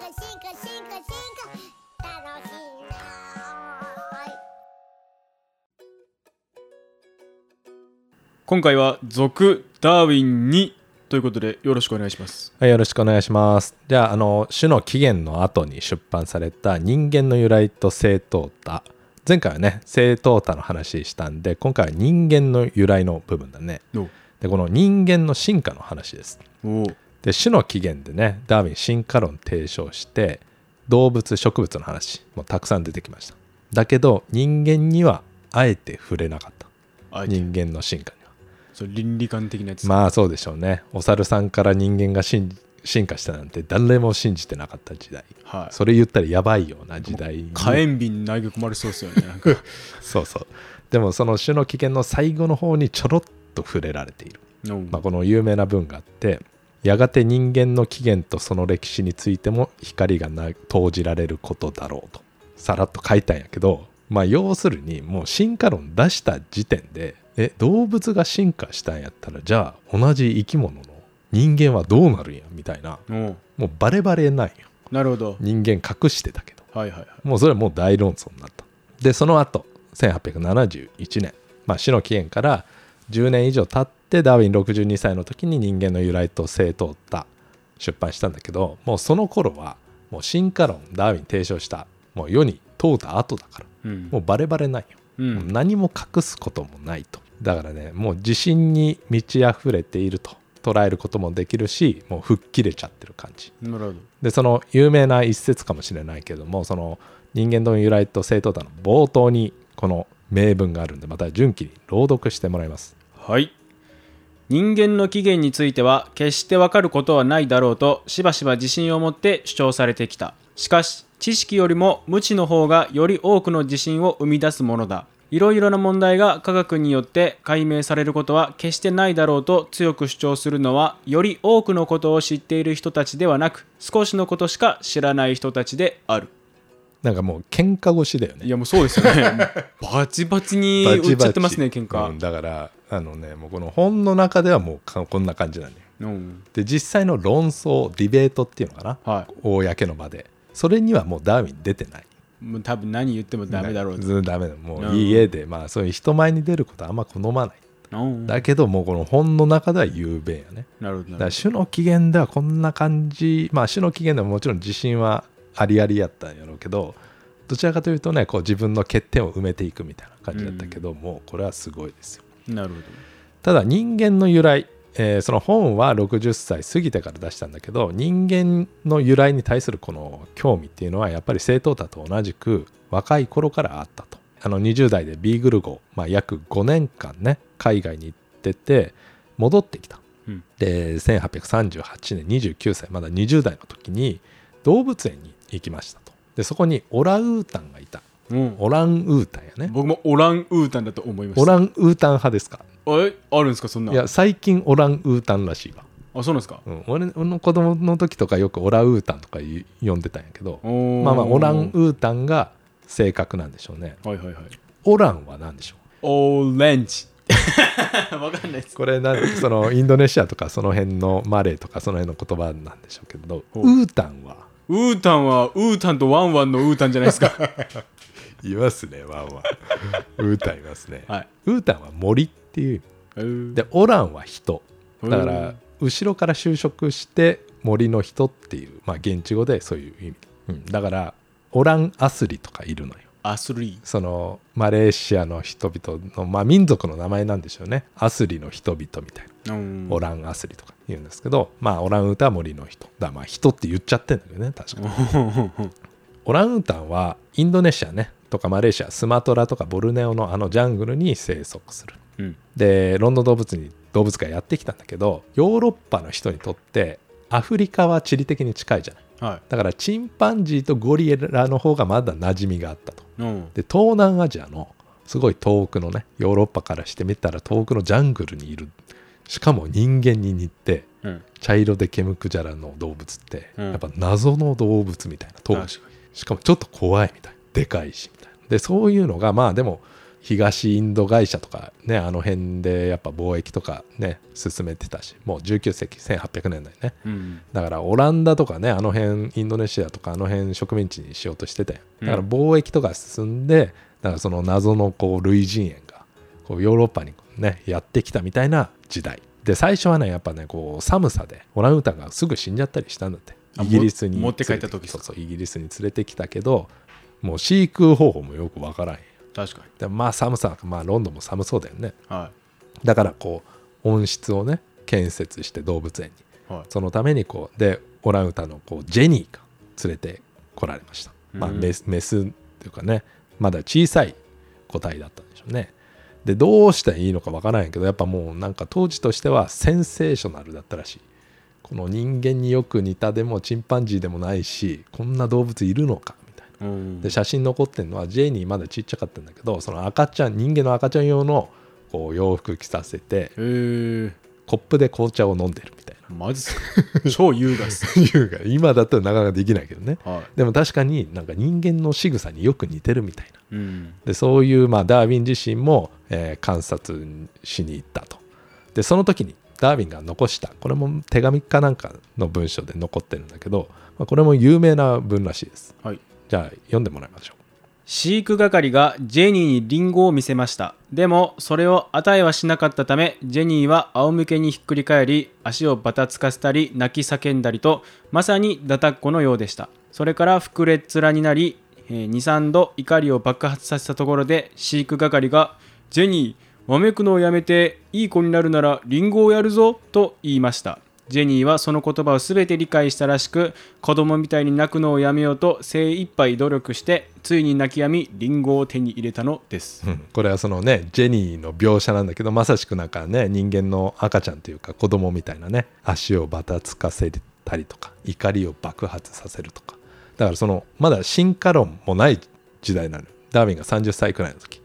化進化進化進化楽しいな今回は続ダーウィンにということでよろしくお願いしますはい、よろしくお願いします。じゃあ、あの、種の起源の後に出版された人間の由来と正当多。前回はね、正当多の話したんで、今回は人間の由来の部分だね。おで、この人間の進化の話です。おで、種の起源でね、ダーウィン進化論提唱して、動物、植物の話もたくさん出てきました。だけど、人間にはあえて触れなかった。あ人間の進化には。それ倫理観的なやつまあそうでしょうね。お猿さんから人間が進進化したなんて誰も信じてなかった時代。はいそれ言ったらやばいような時代に火炎瓶投げ込まれそうですよねなんか そうそう。でもその種の起源の最後の方にちょろっと触れられている。うんまあ、この有名な文があって、やがて人間の起源とその歴史についても光がな投じられることだろうと。さらっと書いたんやけど、まあ要するにもう進化論出した時点で、え、動物が進化したんやったら、じゃあ同じ生き物の人間はどうなるんやみたいな、おもうバレバレなんよ。なるほど人間隠してたけど。はいはいはいもうそれはもう大論争になった。で、その後、1871年、まあ、死の起源から10年以上経って、ダーウィン62歳の時に人間の由来と正当った出版したんだけど、もうその頃は、もう進化論、ダーウィン提唱した、もう世に問うた後だから、うんもうバレバレないよ。うんもう何も隠すこともないと。だからね、もう自信に満ち溢れていると捉えることもできるし、もう吹っ切れちゃってる感じ。なるほどでその有名な一節かもしれないけどもその人間の由来と正当多の冒頭にこの名文があるんでまた順記に朗読してもらいますはい人間の起源については決してわかることはないだろうとしばしば自信を持って主張されてきた。しかし知識よりも無知の方がより多くの自信を生み出すものだ。いろいろな問題が科学によって解明されることは決してないだろうと強く主張するのはより多くのことを知っている人たちではなく少しのことしか知らない人たちである。なんかもう喧嘩腰だよね。いやもうそうですよね。バチバチにバチバチ売っちゃってますね 喧嘩。うんだからあのねもうこの本の中ではもうかこんな感じなんだよ。うん。で実際の論争ディベートっていうのかな、はい。公の場で。それにはもうダーウィン出てない。もう多分何言ってもダメだろうと。ずダメだ。もうんう家でまあそういう人前に出ることはあんま好まない。うん。だけどもうこの本の中では雄弁やね。なるほどだから種の起源ではこんな感じ。まあ種の起源でももちろん自信はありありやったんやろうけどどちらかというとねこう自分の欠点を埋めていくみたいな感じだったけど、もうこれはすごいですよ。どなるほど。ただ人間の由来、えーその本は60歳過ぎてから出したんだけど人間の由来に対するこの興味っていうのはやっぱり正当多と同じく若い頃からあったと。あの20代でビーグル号、まあ、約5年間ね海外に行ってて戻ってきた。うん。で1838年29歳まだ20代の時に動物園に行きましたと。でそこにオランウータンがいた。うんオランウータンやね。僕もオランウータンだと思いました。オランウータン派ですか？え？あるんですか？そんな。いや最近オランウータンらしいわ。あそうなんですか？うん、俺の子供の時とかよくオランウータンとか呼んでたんやけどまあまあオランウータンが正確なんでしょうね。はいはいはい。オランは何でしょオレンジ。わかんないです。うこれなんそのインドネシアとかその辺のマレーとかその辺の言葉なんでしょうけどウータンは？ウータンはウータンとワンワンのウータンじゃないですかいますねワンワン。ウータンいますね、はい。ウータンは森っていうでオランは人。だかうらん後ろから就職して森の人っていう、まあ、現地語でそういう意味、うん、だからオランアスリとかいるのよ。アスリ。ーそのマレーシアの人々の、まあ、民族の名前なんでしょうね。アスリの人々みたいな、うん。オランアスリとか言うんですけどまあオランウータンは森の人。だまあ人って言っちゃってんだけどね確かに。オランウータンはインドネシアねとかマレーシアスマトラとかボルネオのあのジャングルに生息する。うん。でロンドン動物に動物がやってきたんだけどヨーロッパの人にとってアフリカは地理的に近いじゃない。はい。だからチンパンジーとゴリラの方がまだ馴染みがあったと。うん。で東南アジアのすごい遠くのねヨーロッパからしてみたら遠くのジャングルにいる。しかも人間に似てうん。茶色でケムクジャラの動物って、うんやっぱ謎の動物みたいなしかもちょっと怖いみたいでかいしでそういうのがまあでも東インド会社とかねあの辺でやっぱ貿易とかね進めてたしもう19世紀1800年代ね。うんだからオランダとかねあの辺インドネシアとかあの辺植民地にしようとしてたよだから貿易とか進んでだからその謎のこう類人猿がこうヨーロッパにねやってきたみたいな時代。で最初はねやっぱねこう寒さでオランウータンがすぐ死んじゃったりしたんだって。あイギリスにも持って帰った時そうそうイギリスに連れてきたけどもう飼育方法もよくわからんよ確かに。でまあ寒さまあロンドンも寒そうだよね。はだからこう温室をね建設して動物園に。いはい。そのためにこうでオランウータンのこうジェニーが連れてこられました、まあ、うん。メスメスっていうかねまだ小さい個体だったんでしょうね。でどうしたらいいのかわからないけどやっぱもうなんか当時としてはセンセーショナルだったらしい。この人間によく似たでもチンパンジーでもないしこんな動物いるのかみたいなうん。で写真残ってるのはジェニーまだちっちゃかったんだけどその赤ちゃん人間の赤ちゃん用のこう洋服着させてコップで紅茶を飲んでるみたいマジっすか？超優雅っす。ないうか今だったらなかなかできないけどね。はでも確かになんか人間の仕草によく似てるみたいな。いうん。でそういうまあダーウィン自身も、えー観察しに行ったと。でその時にダーウィンが残した。これも手紙かなんかの文章で残ってるんだけど、まあ、これも有名な文らしいです。はいじゃあ読んでもらいましょう。飼育係がジェニーにリンゴを見せました。でもそれを与えはしなかったためジェニーは仰向けにひっくり返り足をバタつかせたり泣き叫んだりとまさにダタっ子のようでした。それから膨れっ面になり23度怒りを爆発させたところで飼育係が「ジェニーわめくのをやめていい子になるならリンゴをやるぞ」と言いました。ジェニーはその言葉を全て理解したらしく子供みたいに泣くのをやめようと精一杯努力してついに泣き止みリンゴを手に入れたのです、うん。これはそのねジェニーの描写なんだけどまさしくなんかね人間の赤ちゃんというか子供みたいなね足をバタつかせたりとか怒りを爆発させるとか。だからそのまだ進化論もない時代なのダーウィンが30歳くらいの時。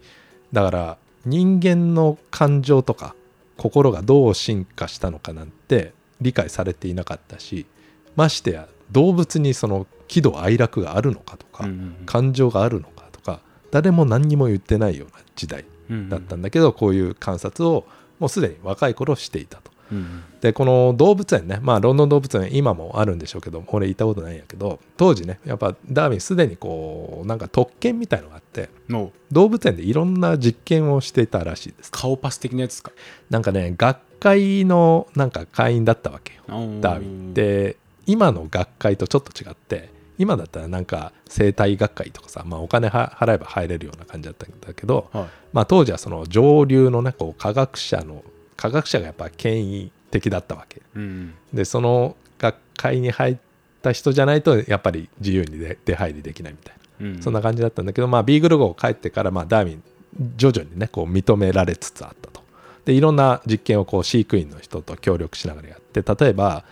だから人間の感情とか心がどう進化したのかなんて理解されていなかったしましてや動物にその喜怒哀楽があるのかとか、うんうん感情があるのかとか誰も何にも言ってないような時代うんだったんだけど、こういう観察をもうすでに若い頃していたと。うんでこの動物園ねまあロンドン動物園今もあるんでしょうけど俺行ったことないんやけど当時ねやっぱダーウィンすでにこうなんか特権みたいのがあっての動物園でいろんな実験をしていたらしいです。顔パス的なやつですか。なんかね学会のなんか会員だったわけよダーウィン。で今の学会とちょっと違って今だったらなんか生態学会とかさ、まあ、お金は払えば入れるような感じだったんだけど、はい。まあ、当時はその上流のねこう科学者の科学者がやっぱ権威的だったわけ。うん。でその学会に入った人じゃないとやっぱり自由に出出入りできないみたいな、うん。そんな感じだったんだけど、まあ、ビーグル号帰ってから、まあ、ダーウィン徐々にねこう認められつつあったと。でいろんな実験をこう飼育員の人と協力しながらやって例えば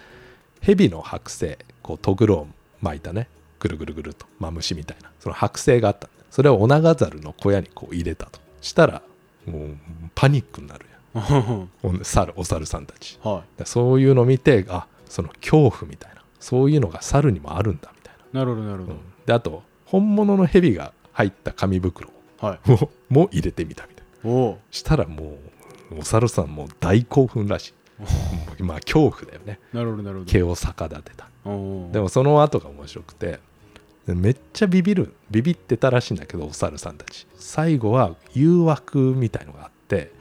ヘビの剥製こうトグロを巻いたねぐるぐるぐると、まあ、虫みたいなその剥製があった。それをオナガザルの小屋にこう入れたと。したらもうパニックになるお 猿お猿さんたち。い。でそういうのを見てあその恐怖みたいな。そういうのが猿にもあるんだみたいな。るほどなるほな、うん。であと本物のヘビが入った紙袋どはい。をも入れてみたみたいな。おお。したらもうお猿さんも大興奮らしい。まあ恐怖だよね。なるほどなるほど。毛を逆立てた。でもその後が面白くてでめっちゃビビるビビってたらしいんだけどお猿さんたち。最後は誘惑みたいのがあって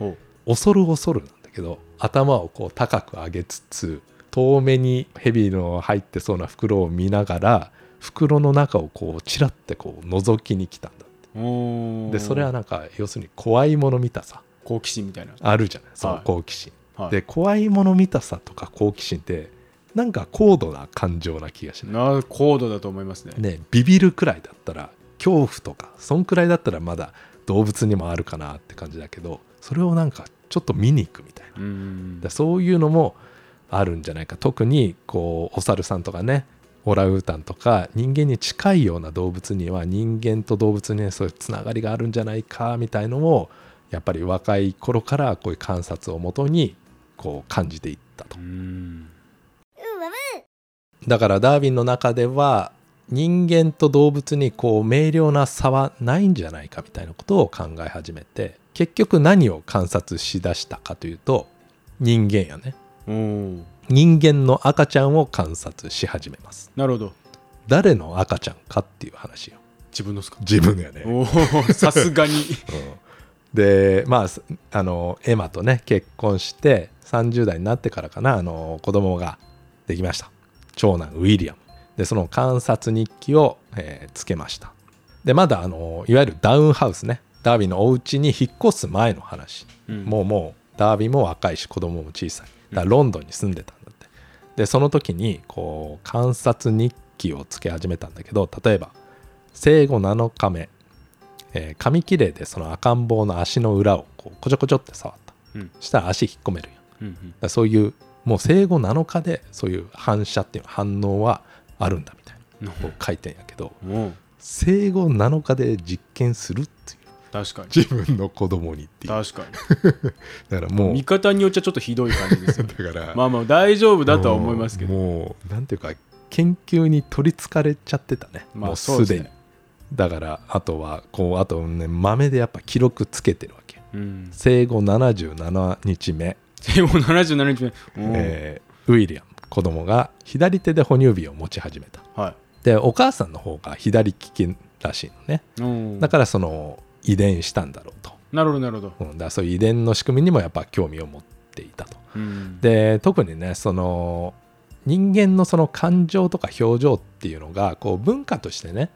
恐る恐るなんだけど頭をこう高く上げつつ遠目に蛇の入ってそうな袋を見ながら袋の中をこうチラッてこう覗きに来たんだおー。でそれはなんか要するに怖いもの見たさ。好奇心みたいな。あるじゃないそのはい。好奇心、はい。で怖いもの見たさとか好奇心ってなんか高度な感情な気がしない。な高度だと思いますね。ねビビるくらいだったら恐怖とかそんくらいだったらまだ動物にもあるかなって感じだけどそれをなんかちょっと見に行くみたいな。うん。でそういうのもあるんじゃないか。特にこうお猿さんとかねオランウータンとか人間に近いような動物には人間と動物にねそういうつながりがあるんじゃないかみたいのをやっぱり若い頃からこういう観察をもとにこう感じていったと。だからダーウィンの中では人間と動物にこう明瞭な差はないんじゃないかみたいなことを考え始めて結局何を観察しだしたかというと人間やね。人間の赤ちゃんを観察し始めます。なるほど。誰の赤ちゃんかっていう話よ。自分のっすか？自分やね、おおさすがに。うん。でまあすあのエマとね結婚して30代になってからかなあの子供ができました。長男ウィリアム。でその観察日記を、えーつけました。でまだあのいわゆるダウンハウスねダービーのお家に引っ越す前の話、うん。もうもうダービーも若いし子供も小さい。だからロンドンに住んでたんだって。でその時にこう観察日記をつけ始めたんだけど例えば生後7日目。えー紙切れでその赤ん坊の足の裏をこうこちょこちょって触った、うん。したら足引っ込めるやんうん。うんらそういうもう生後7日でそういう反射っていう反応はあるんだみたいな。こう書いてんやけど生後7日で実験するっていう確かに。自分の子供にっていう。確か だからもう。に見方によっちゃちょっとひどい感じですよね。だから。まあまあ大丈夫だとは思いますけど。もうなんていうか研究に取りつかれちゃってたね、まあもうすでに。だからあとはこうあとね豆でやっぱ記録つけてるわけ。うん。生後77日目、生後77日目。えーウィリアム。子供が左手で哺乳瓶を持ち始めた。はい。でお母さんの方が左利きらしいのね。だからその遺伝したんだろうと、なるほどなるほど。うん、だそういう遺伝の仕組みにもやっぱ興味を持っていたと。うん。で特にねその人間のその感情とか表情っていうのがこう文化としてね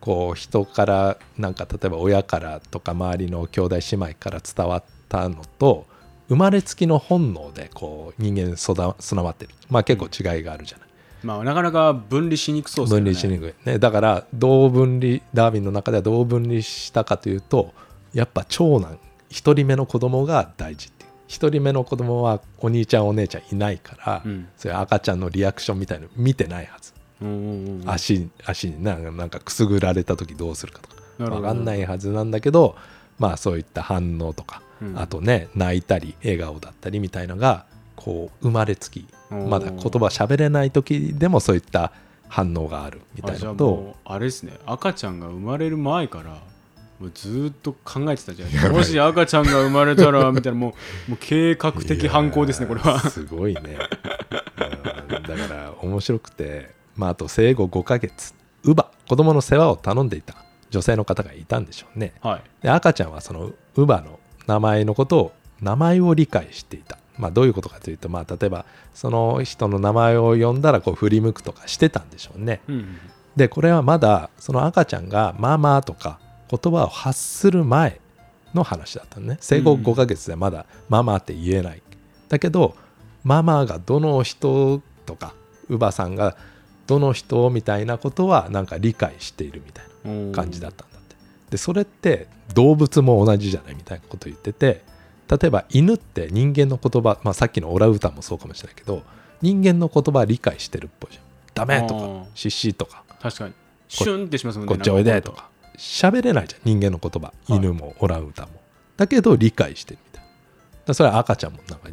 こう人からなんか例えば親からとか周りの兄弟姉妹から伝わったのと生まれつきの本能でこう人間備備わってる。まあ結構違いがあるじゃない、まあなかなか分離しにくそうですよね。分離しにくい、ね、だからどう分離ダーウィンの中ではどう分離したかというとやっぱ長男1人目の子供が大事っていう。1人目の子供はお兄ちゃんお姉ちゃんいないから、うん。そういう赤ちゃんのリアクションみたいの見てないはず、うんうんうん。足足になんかなんかくすぐられた時どうするかとか。分かんないはずなんだけどまあそういった反応とか、うん。あとね泣いたり笑顔だったりみたいのがこう生まれつきまだ言葉喋れない時でもそういった反応があるみたいなことを。もうあれですね。赤ちゃんが生まれる前からもうずーっと考えてたじゃないですかもし赤ちゃんが生まれたらみたいなもう もう計画的犯行ですねこれは。ーすごいね、うんだから面白くて、まあ、あと生後5ヶ月乳母子供の世話を頼んでいた。女性の方がいたんでしょうね。はい。で赤ちゃんはその乳母の名前のことを名前を理解していた、まあ、どういうことかというと、まあ、例えばその人の名前を呼んだらこう振り向くとかしてたんでしょうね。うんうんでこれはまだその赤ちゃんが「ママ」とか言葉を発する前の話だったのね。生後うん5ヶ月でまだ「ママ」って言えない。だけどママがどの人とか乳母さんがどの人みたいなことはなんか理解しているみたいな感じだったんだって。でそれって動物も同じじゃないみたいなこと言ってて例えば犬って人間の言葉、まあ、さっきのオラウータンもそうかもしれないけど人間の言葉は理解してるっぽいじゃん。ダメとかシッシとか。確かに。シュンってしますもんねこっちおいでとか。喋れないじゃん人間の言葉。い。犬もオランウータンも。だけど理解してるみたいな。それは赤ちゃんもなんか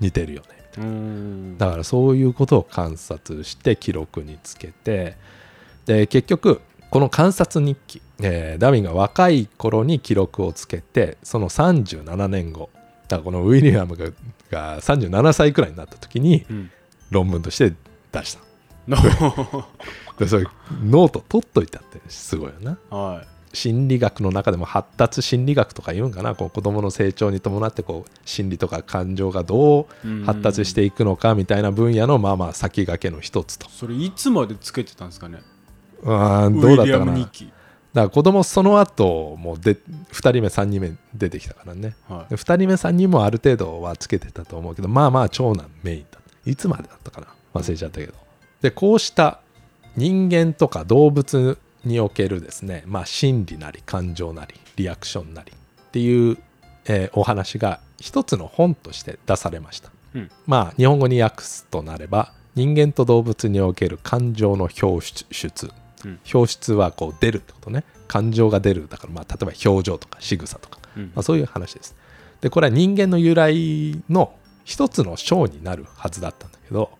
似てるよね。みたいなだからそういうことを観察して記録につけて。で結局この観察日記、えーダーウィンが若い頃に記録をつけてその37年後だこのウィリアムがが37歳くらいになった時にうん。論文として出した。の でそれノート取っといたってすごいよな。は心理学の中でも発達心理学とか言うんかな。こう子どもの成長に伴ってこう心理とか感情がどいう発達していくのかみたいな分野のまあまあ先駆けの一つと。それいつまでつけてたんですかね？あーどうだったかな。だから子供その後もで2人目3人目出てきたからね。はい。で2人目3人もある程度はつけてたと思うけどまあまあ長男メインだいつまでだったかな。忘れちゃったけど。でこうした人間とか動物におけるですねまあ心理なり感情なりリアクションなりっていう、えーお話が一つの本として出されました、うん。まあ日本語に訳すとなれば人間と動物における感情の表出うん表出はこう出るってことね。感情が出る。だからまあ例えば表情とか仕草とか。うん。まあ、そういう話です。でこれは人間の由来の一つの章になるはずだったんだけど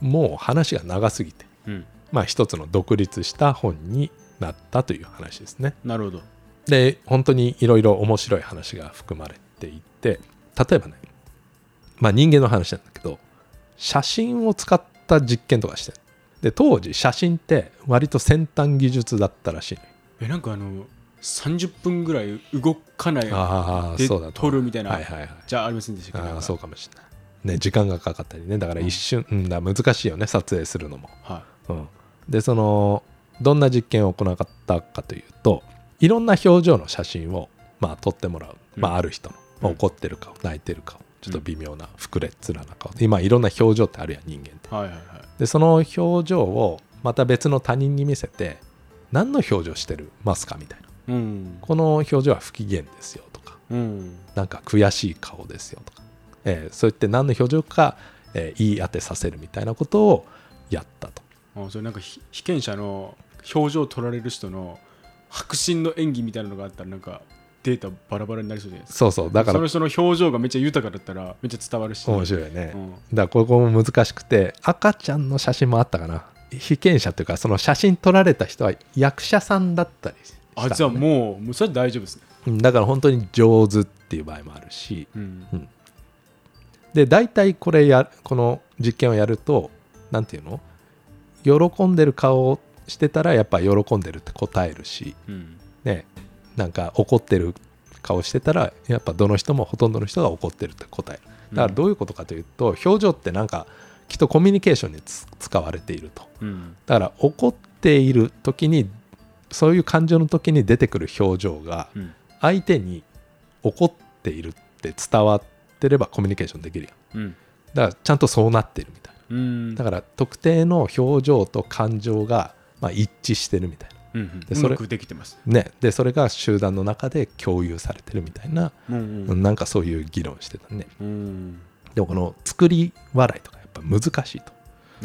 もう話が長すぎてうん。まあ一つの独立した本になったという話ですね。なるほど。で本当にいろいろ面白い話が含まれていて例えばねまあ人間の話なんだけど写真を使った実験とかしてるで当時写真って割と先端技術だったらしいえなんかあの30分ぐらい動かないでああそうだと撮るみたいな、はいはいはい。じゃあありませんでしたそうかもしれない。ね時間がかかったりね。だから一瞬、うん、だ難しいよね撮影するのも、はうん、でそのどんな実験を行ったかというといろんな表情の写真をまあ撮ってもらう、まあ、ある人の、まあうん。怒ってる顔泣いてる顔ちょっと微妙な膨れっ面な顔。今いろんな表情ってあるやん人間って。い、はいはいはいでその表情をまた別の他人に見せて何の表情してる？ますかみたいな。うん。この表情は不機嫌ですよとかうん。なんか悔しい顔ですよとか、えーそう言って何の表情か、えー言い当てさせるみたいなことをやったと。あそれなんかひ被験者の表情を取られる人の迫真の演技みたいなのがあったらなんかデータバラバラになりそうじゃないですか。そうそう。だから。その人の表情がめっちゃ豊かだったらめっちゃ伝わるし。面白いよね、うん。だからここも難しくて赤ちゃんの写真もあったかな。被験者というかその写真撮られた人は役者さんだったりしたのね。あじゃあもうもうそれは大丈夫ですね。うん。だから本当に上手っていう場合もあるし。うん。で大体これやこの実験をやると何て言うの？喜んでる顔をしてたらやっぱ喜んでるって答えるし。うん。ねなんか怒ってる顔してたらやっぱどの人もほとんどの人が怒ってるって答える。だからどういうことかというと表情ってなんかきっとコミュニケーションにつ使われていると。うん。だから怒っている時にそういう感情の時に出てくる表情がうん。相手に怒っているって伝わってればコミュニケーションできるやん。うん。だからちゃんとそうなってるみたいうん。なだから特定の表情と感情がまあ一致してるみたいなうんうん。でそれできてます。ねでそれが集団の中で共有されてるみたいな、うんうん。なんかそういう議論してたね。うん。でもこの作り笑いとかやっぱ難しいと。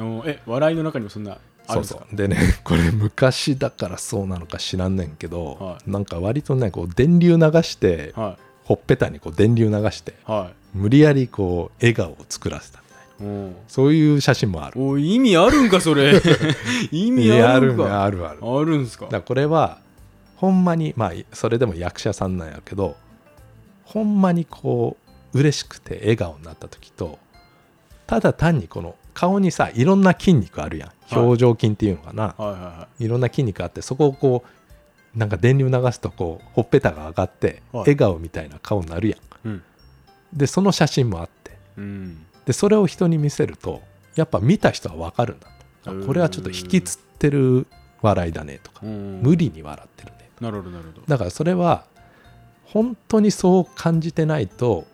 おえ笑いの中にもそんなあるんですか？そうそう。でね これ昔だからそうなのか知らんねんけど、はなんか割とねこう電流流してはほっぺたにこう電流流してい。は無理やりこう笑顔を作らせたそういう写真もある。お意味あるんかそれ。意味あるんねかあるあるあるんすか？だこれはほんまにまあそれでも役者さんなんやけどほんまにこう嬉しくて笑顔になった時とただ単にこの顔にさいろんな筋肉あるやん。はい。表情筋っていうのかな、はいはいはいろんな筋肉あってそこをこうなんか電流流すとこうほっぺたが上がってはい。笑顔みたいな顔になるやん、うん。でその写真もあって。うんでそれを人に見せるとやっぱ見た人は分かるんだと。あこれはちょっと引きつってる笑いだねとかうん。無理に笑ってるねなるほどなるほど。だからそれは本当にそう感じてないと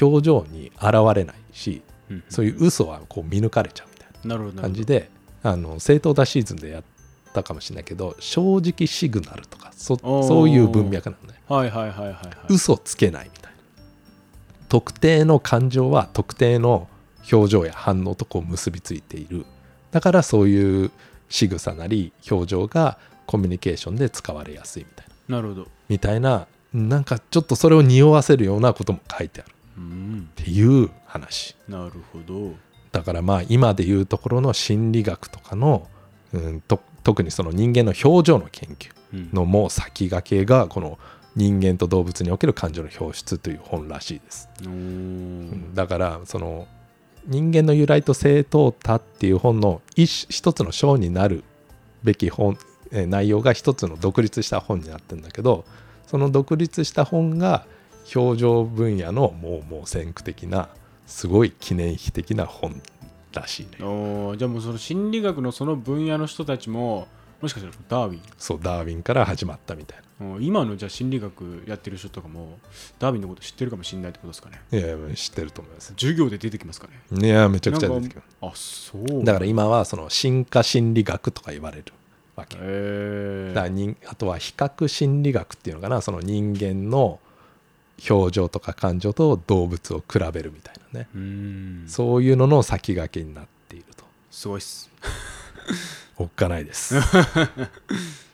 表情に現れないしうんそういう嘘はこう見抜かれちゃうみたいな感じであの正当だシーズンでやったかもしれないけど正直シグナルとかそそういう文脈なのねはいはいはいはいはい。嘘つけないみたいな特定の感情は特定の表情や反応とこう結びついている。だからそういう仕草なり表情がコミュニケーションで使われやすいみたいな。なるほど。みたいななんかちょっとそれを匂わせるようなことも書いてある。うん。っていう話。なるほど。だからまあ今でいうところの心理学とかの、うん、と特にその人間の表情の研究うん。のもう先駆けがこの人間と動物における感情の表出という本らしいです、だからその人間の由来と正当多っていう本の一一つの章になるべき本えー内容が一つの独立した本になってるんだけどその独立した本が表情分野のもうもう先駆的なすごい記念碑的な本らしいね。じゃあもうその心理学のその分野の人たちももしかしたらダーウィン？そうダーウィンから始まったみたいうん今のじゃあ心理学やってる人とかもダーウィンのこと知ってるかもしれないってことですかね。ないやいや知ってると思います。授業で出てきますかね。いやめちゃくちゃ出てきます。あそう。だから今はその進化心理学とか言われるわけ。えだから人あとは比較心理学っていうのかな。その人間の表情とか感情と動物を比べるみたいなね、うん。そういうのの先駆けになっていると。すごいっす。おっかないです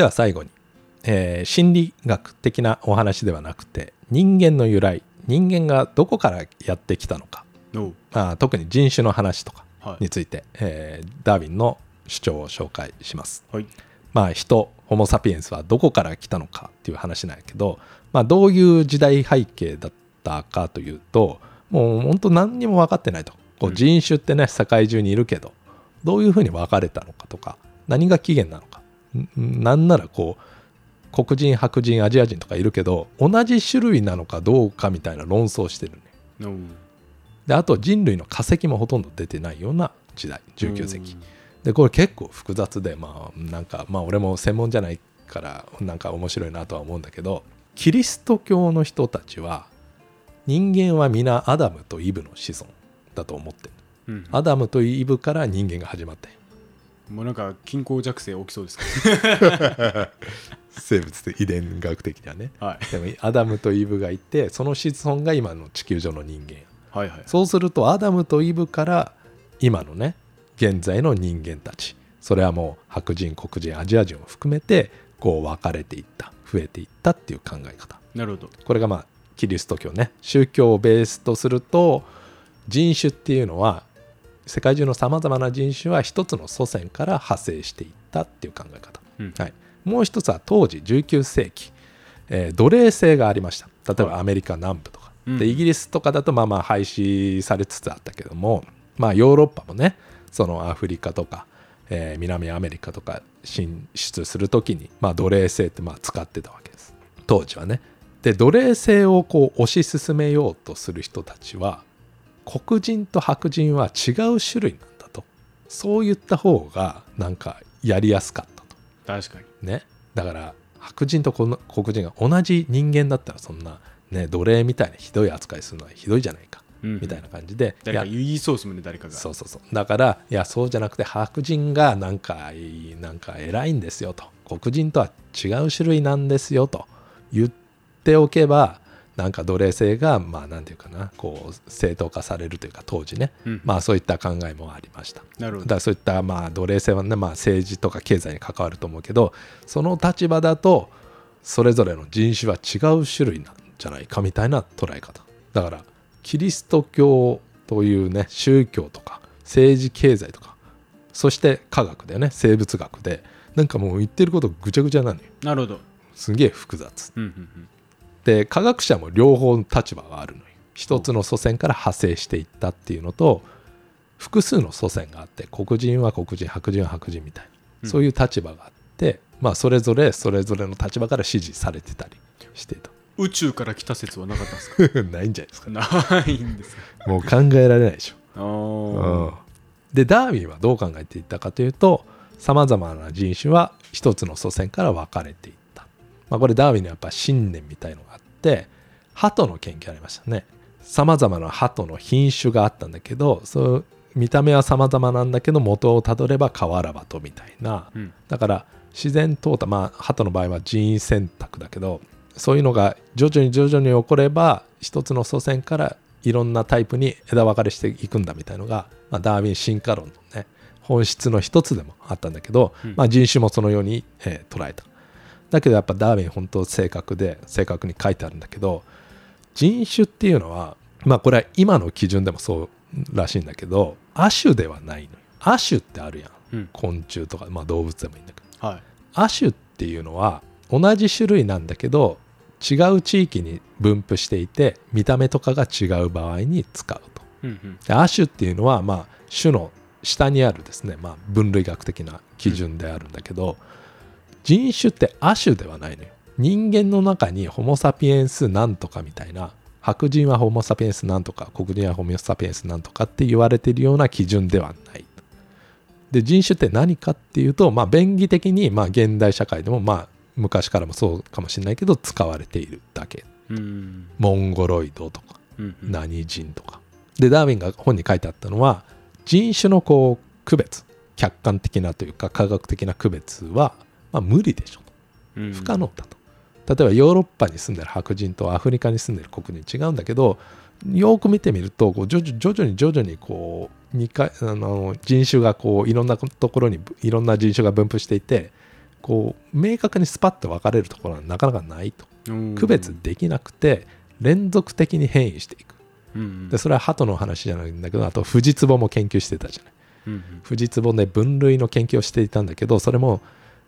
では最後に、えー心理学的なお話ではなくて人間の由来人間がどこからやってきたのか、のまあ、特に人種の話とかはい。について、えーダーウィンの主張を紹介します。はい。まあ人ホモ・サピエンスはどこから来たのかっていう話なんやけど、まあ、どういう時代背景だったかというともう本当何にも分かってないと。こううん。人種ってね世界中にいるけどどういうふうに分かれたのかとか何が起源なのかんなんならこう黒人白人アジア人とかいるけど同じ種類なのかどうかみたいな論争をしてるね。うんであと人類の化石もほとんど出てないような時代19世紀。でこれ結構複雑でまあなんかまあ俺も専門じゃないからなんか面白いなとは思うんだけどキリスト教の人たちは人間は皆アダムとイブの子孫だと思ってる。うん。うんアダムとイブから人間が始まったんよもうなんか近交弱勢起きそうですけ生物的遺伝学的にはね。どはい。でもアダムとイブがいてその子孫が今の地球上の人間。やはいはい。そうするとアダムとイブから今のね現在の人間たち。それはもう白人黒人アジア人を含めてこう分かれていった増えていったっていう考え方。なるほど。これがまあキリスト教ね。宗教をベースとすると人種っていうのは世界中のさまざまな人種は一つの祖先から派生していったっていう考え方、うん。はい、もう一つは当時19世紀、えー奴隷制がありました。例えばアメリカ南部とか、うん。でイギリスとかだとまあまあ廃止されつつあったけどもまあヨーロッパもねそのアフリカとか、えー南アメリカとか進出するときに、まあ、奴隷制ってまあ使ってたわけです。当時はね。で奴隷制をこう推し進めようとする人たちは黒人と白人は違う種類なんだと。そう言った方がなんかやりやすかったと。確かに。ね。だから白人とこの黒人が同じ人間だったらそんなね奴隷みたいなひどい扱いするのはひどいじゃないか、うんうん。みたいな感じで誰か言いそうですもんね誰かが。そうそうそう。だからいやそうじゃなくて白人がなんかいいなんか偉いんですよと。黒人とは違う種類なんですよと言っておけばなんか奴隷制がまあなんていうかなこう正当化されるというか当時ね、うん。まあそういった考えもありました。なるほど。だからそういったまあ奴隷制はね、まあ、政治とか経済に関わると思うけどその立場だとそれぞれの人種は違う種類なんじゃないかみたいな捉え方。だからキリスト教というね宗教とか政治経済とかそして科学だよね生物学でなんかもう言ってることぐちゃぐちゃなのよ。なるほど。すげえ複雑。うんうんうんで科学者も両方立場があるのよ。一つの祖先から派生していったっていうのと複数の祖先があって黒人は黒人白人は白人みたいな、うん。そういう立場があってまあそれぞれそれぞれの立場から支持されてたりしてた宇宙から来た説はなかったんですか？ないんじゃないですか。ないんですか？もう考えられないでしょ。あうん。でダーウィンはどう考えていったかというとさまざまな人種は一つの祖先から分かれていった、まあ、これダーウィンのやっぱ信念みたいのがあって鳩の研究ありましたね。さまざまな鳩の品種があったんだけどそう見た目はさまざまなんだけど元をたどれば瓦鳩みたいな。うん。だから自然淘汰まあ鳩の場合は人為選択だけどそういうのが徐々に徐々に起これば一つの祖先からいろんなタイプに枝分かれしていくんだみたいのが、まあ、ダーウィン進化論のね本質の一つでもあったんだけど、うん。まあ、人種もそのように、えー捉えただけどやっぱダーウィン本当正確で正確に書いてあるんだけど人種っていうのはまあこれは今の基準でもそうらしいんだけど亜種ではないのよ。亜種ってあるやん。うん。昆虫とか、まあ、動物でもいいんだけど。はい。亜種っていうのは同じ種類なんだけど違う地域に分布していて見た目とかが違う場合に使うと。うんうん。で亜種っていうのはまあ種の下にあるですね、まあ、分類学的な基準であるんだけど、人種って亜種ではないのよ。人間の中にホモ・サピエンスなんとかみたいな白人はホモ・サピエンスなんとか黒人はホモ・サピエンスなんとかって言われているような基準ではない。で人種って何かっていうと、まあ、便宜的に、まあ、現代社会でもまあ昔からもそうかもしれないけど使われているだけ。うん。モンゴロイドとか何人とか。でダーウィンが本に書いてあったのは人種のこう区別客観的なというか科学的な区別は、まあ、無理でしょと。うん。不可能だと。例えばヨーロッパに住んでる白人とアフリカに住んでる黒人違うんだけどよく見てみるとこう徐々に徐々にこう二回あの人種がこういろんなところにいろんな人種が分布していてこう明確にスパッと分かれるところはなかなかないと。うん。区別できなくて連続的に変異していく。うんうん。でそれは鳩の話じゃないんだけどあとフジツボも研究してたじゃない。うんうん。フジツボで分類の研究をしていたんだけどそれも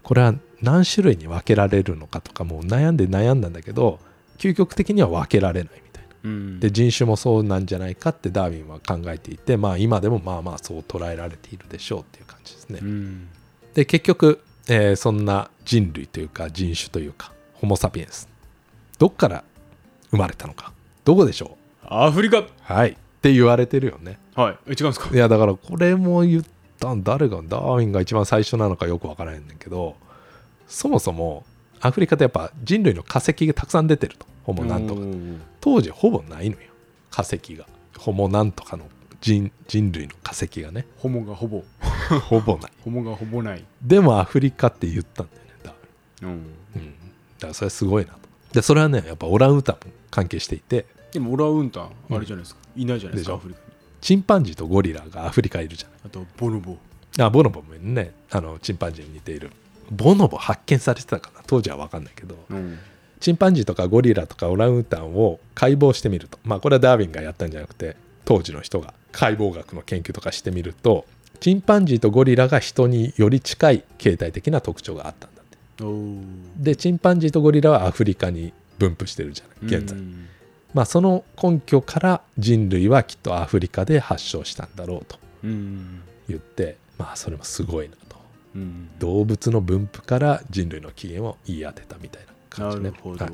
これは何種類に分けられるのかとかもう悩んで悩んだんだけど究極的には分けられないみたいな。うん。で人種もそうなんじゃないかってダーウィンは考えていてまあ今でもまあまあそう捉えられているでしょうっていう感じですね。うん。で結局、えーそんな人類というか人種というかホモ・サピエンス。どっから生まれたのか。どこでしょアフリカ。うはい。って言われてるよね。はい。え違うんですか？いやだからこれも言っ誰がダーウィンが一番最初なのかよくわからないんだけどそもそもアフリカってやっぱ人類の化石がたくさん出てると。ホモなんとか。当時ほぼないのよ。化石が。ホモなんとかの人人類の化石がね。ホモがほぼ。ほぼない。ホモがほぼない。でもアフリカって言ったんだよねダーウィン。うん。うん、だからそれすごいなと。でそれはねやっぱオランウータンも関係していて。でもオランウータンあれじゃないですか。いないじゃないですかアフリカ。にチンパンジーとゴリラがアフリカいるじゃあとボノボ。ないあボノボもね。あのチンパンジーに似ている。ボノボ発見されてたかな？当時は分かんないけど。うん。チンパンジーとかゴリラとかオランウータンを解剖してみると。まあこれはダーウィンがやったんじゃなくて当時の人が解剖学の研究とかしてみるとチンパンジーとゴリラが人により近い形態的な特徴があったんだって。でチンパンジーとゴリラはアフリカに分布してるじゃない現在。うんまあ、その根拠から人類はきっとアフリカで発祥したんだろうとうん言ってまあそれもすごいなと。うん動物の分布から人類の起源を言い当てたみたいな感じね。はい。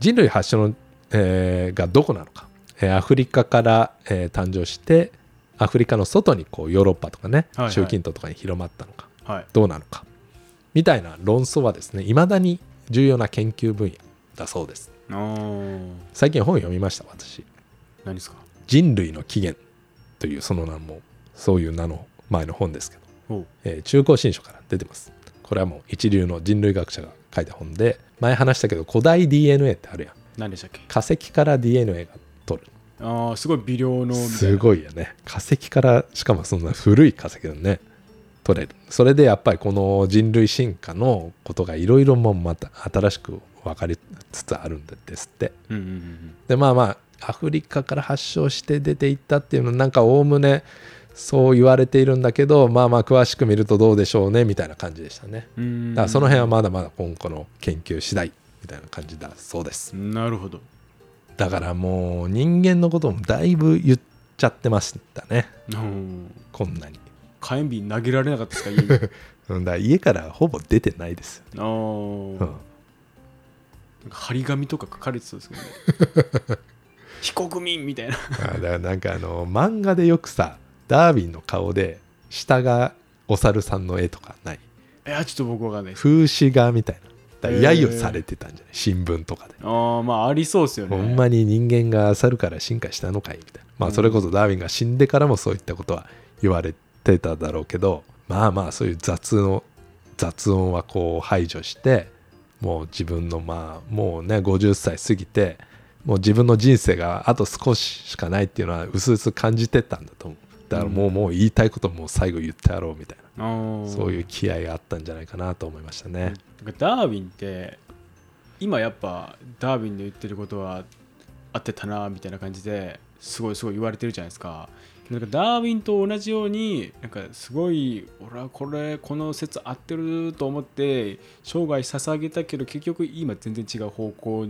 人類発祥の、えーがどこなのか、えーアフリカから、えー誕生してアフリカの外にこうヨーロッパとかね、はいはい。中近東とかに広まったのか。はい。どうなのか。みたいな論争はですねいまだに重要な研究分野だそうです最近本読みました私。何ですか？人類の起源というその名もそういう名の前の本ですけど、えー中高新書から出てます。これはもう一流の人類学者が書いた本で前話したけど古代 DNA ってあるやん。何でしたっけ？化石から DNA が取る。ああすごい微量のすごいよね。化石からしかもそんな古い化石だね取れる。それでやっぱりこの人類進化のことがいろいろもまた新しく分かりつつあるんですって。うんうんうんでまあまあアフリカから発祥して出ていったっていうのなんかおおむねそう言われているんだけどまあまあ詳しく見るとどうでしょうねみたいな感じでしたね。うん。だからその辺はまだまだ今後の研究次第みたいな感じだそうです。なるほど。だからもう人間のこともだいぶ言っちゃってましたね。うんこんなに、火炎瓶投げられなかったですか家 家からほぼ出てないですよ、あー。うんなんか張り紙とか書かれてそうですけどね。非国民みたいな。あだからなんかあの漫画でよくさダーウィンの顔で下がお猿さんの絵とかない？いやちょっと僕わかんない風刺画みたいな。だ揶揄されてたんじゃない？新聞とかで、ああまあありそうですよね。ほんまに人間が猿から進化したのかい？みたいな。まあそれこそダーウィンが死んでからもそういったことは言われてただろうけどまあまあそういう雑の雑音はこう排除してもう自分のまあもうね50歳過ぎてもう自分の人生があと少ししかないっていうのはうすうす感じてたんだと思う。だからもう,、もう言いたいこともう最後言ってやろうみたいなそういう気合があったんじゃないかなと思いましたね。ダーウィンって今やっぱダーウィンの言ってることは合ってたなみたいな感じですごいすごい言われてるじゃないですかなんかダーウィンと同じようになんかすごい俺はこれこの説合ってると思って生涯捧げたけど結局今全然違う方向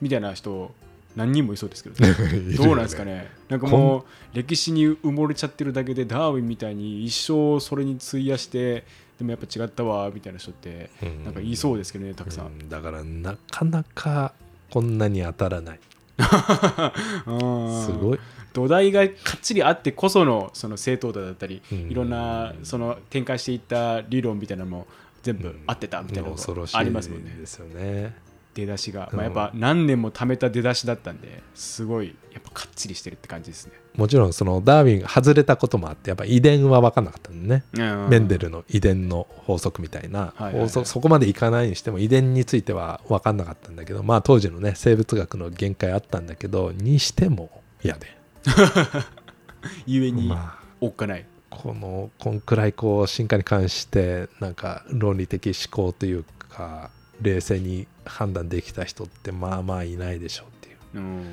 みたいな人何人もいそうですけど、どうなんですかね。なんかもう歴史に埋もれちゃってるだけでダーウィンみたいに一生それに費やしてでもやっぱ違ったわみたいな人ってうん。なんか言いそうですけどねたくさん、うん。だからなかなかこんなに当たらない。す すごい土台がかっちりあってこそのその正当度だったり、うん。いろんなその展開していった理論みたいなのも全部合ってたみたいなのがありますもんね。ですよね。出だしが、うん。まあ、やっぱ何年も貯めた出だしだったんですごいやっぱかっちりしてるって感じですね、もちろんそのダーウィンが外れたこともあってやっぱ遺伝は分かんなかったんでね、メンデルの遺伝の法則みたいな、はいはいそこまでいかないにしても遺伝については分かんなかったんだけどまあ当時のね生物学の限界あったんだけどにしても嫌で ゆえにおっかない、まあ、このこんくらいこう進化に関してなんか論理的思考というか冷静に判断できた人ってまあまあいないでしょうっていう、う、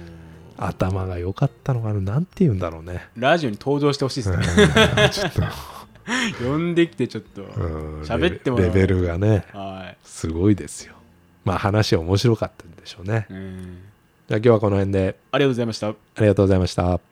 頭が良かったのかなんて言うんだろうね。ラジオに登場してほしいですね、ちょっと。呼んできてちょっと喋ってもらう。レベルがね、はい、すごいですよ。まあ話面白かったんでしょうね、うん。じゃあ今日はこの辺で。ありがとうございました。ありがとうございました。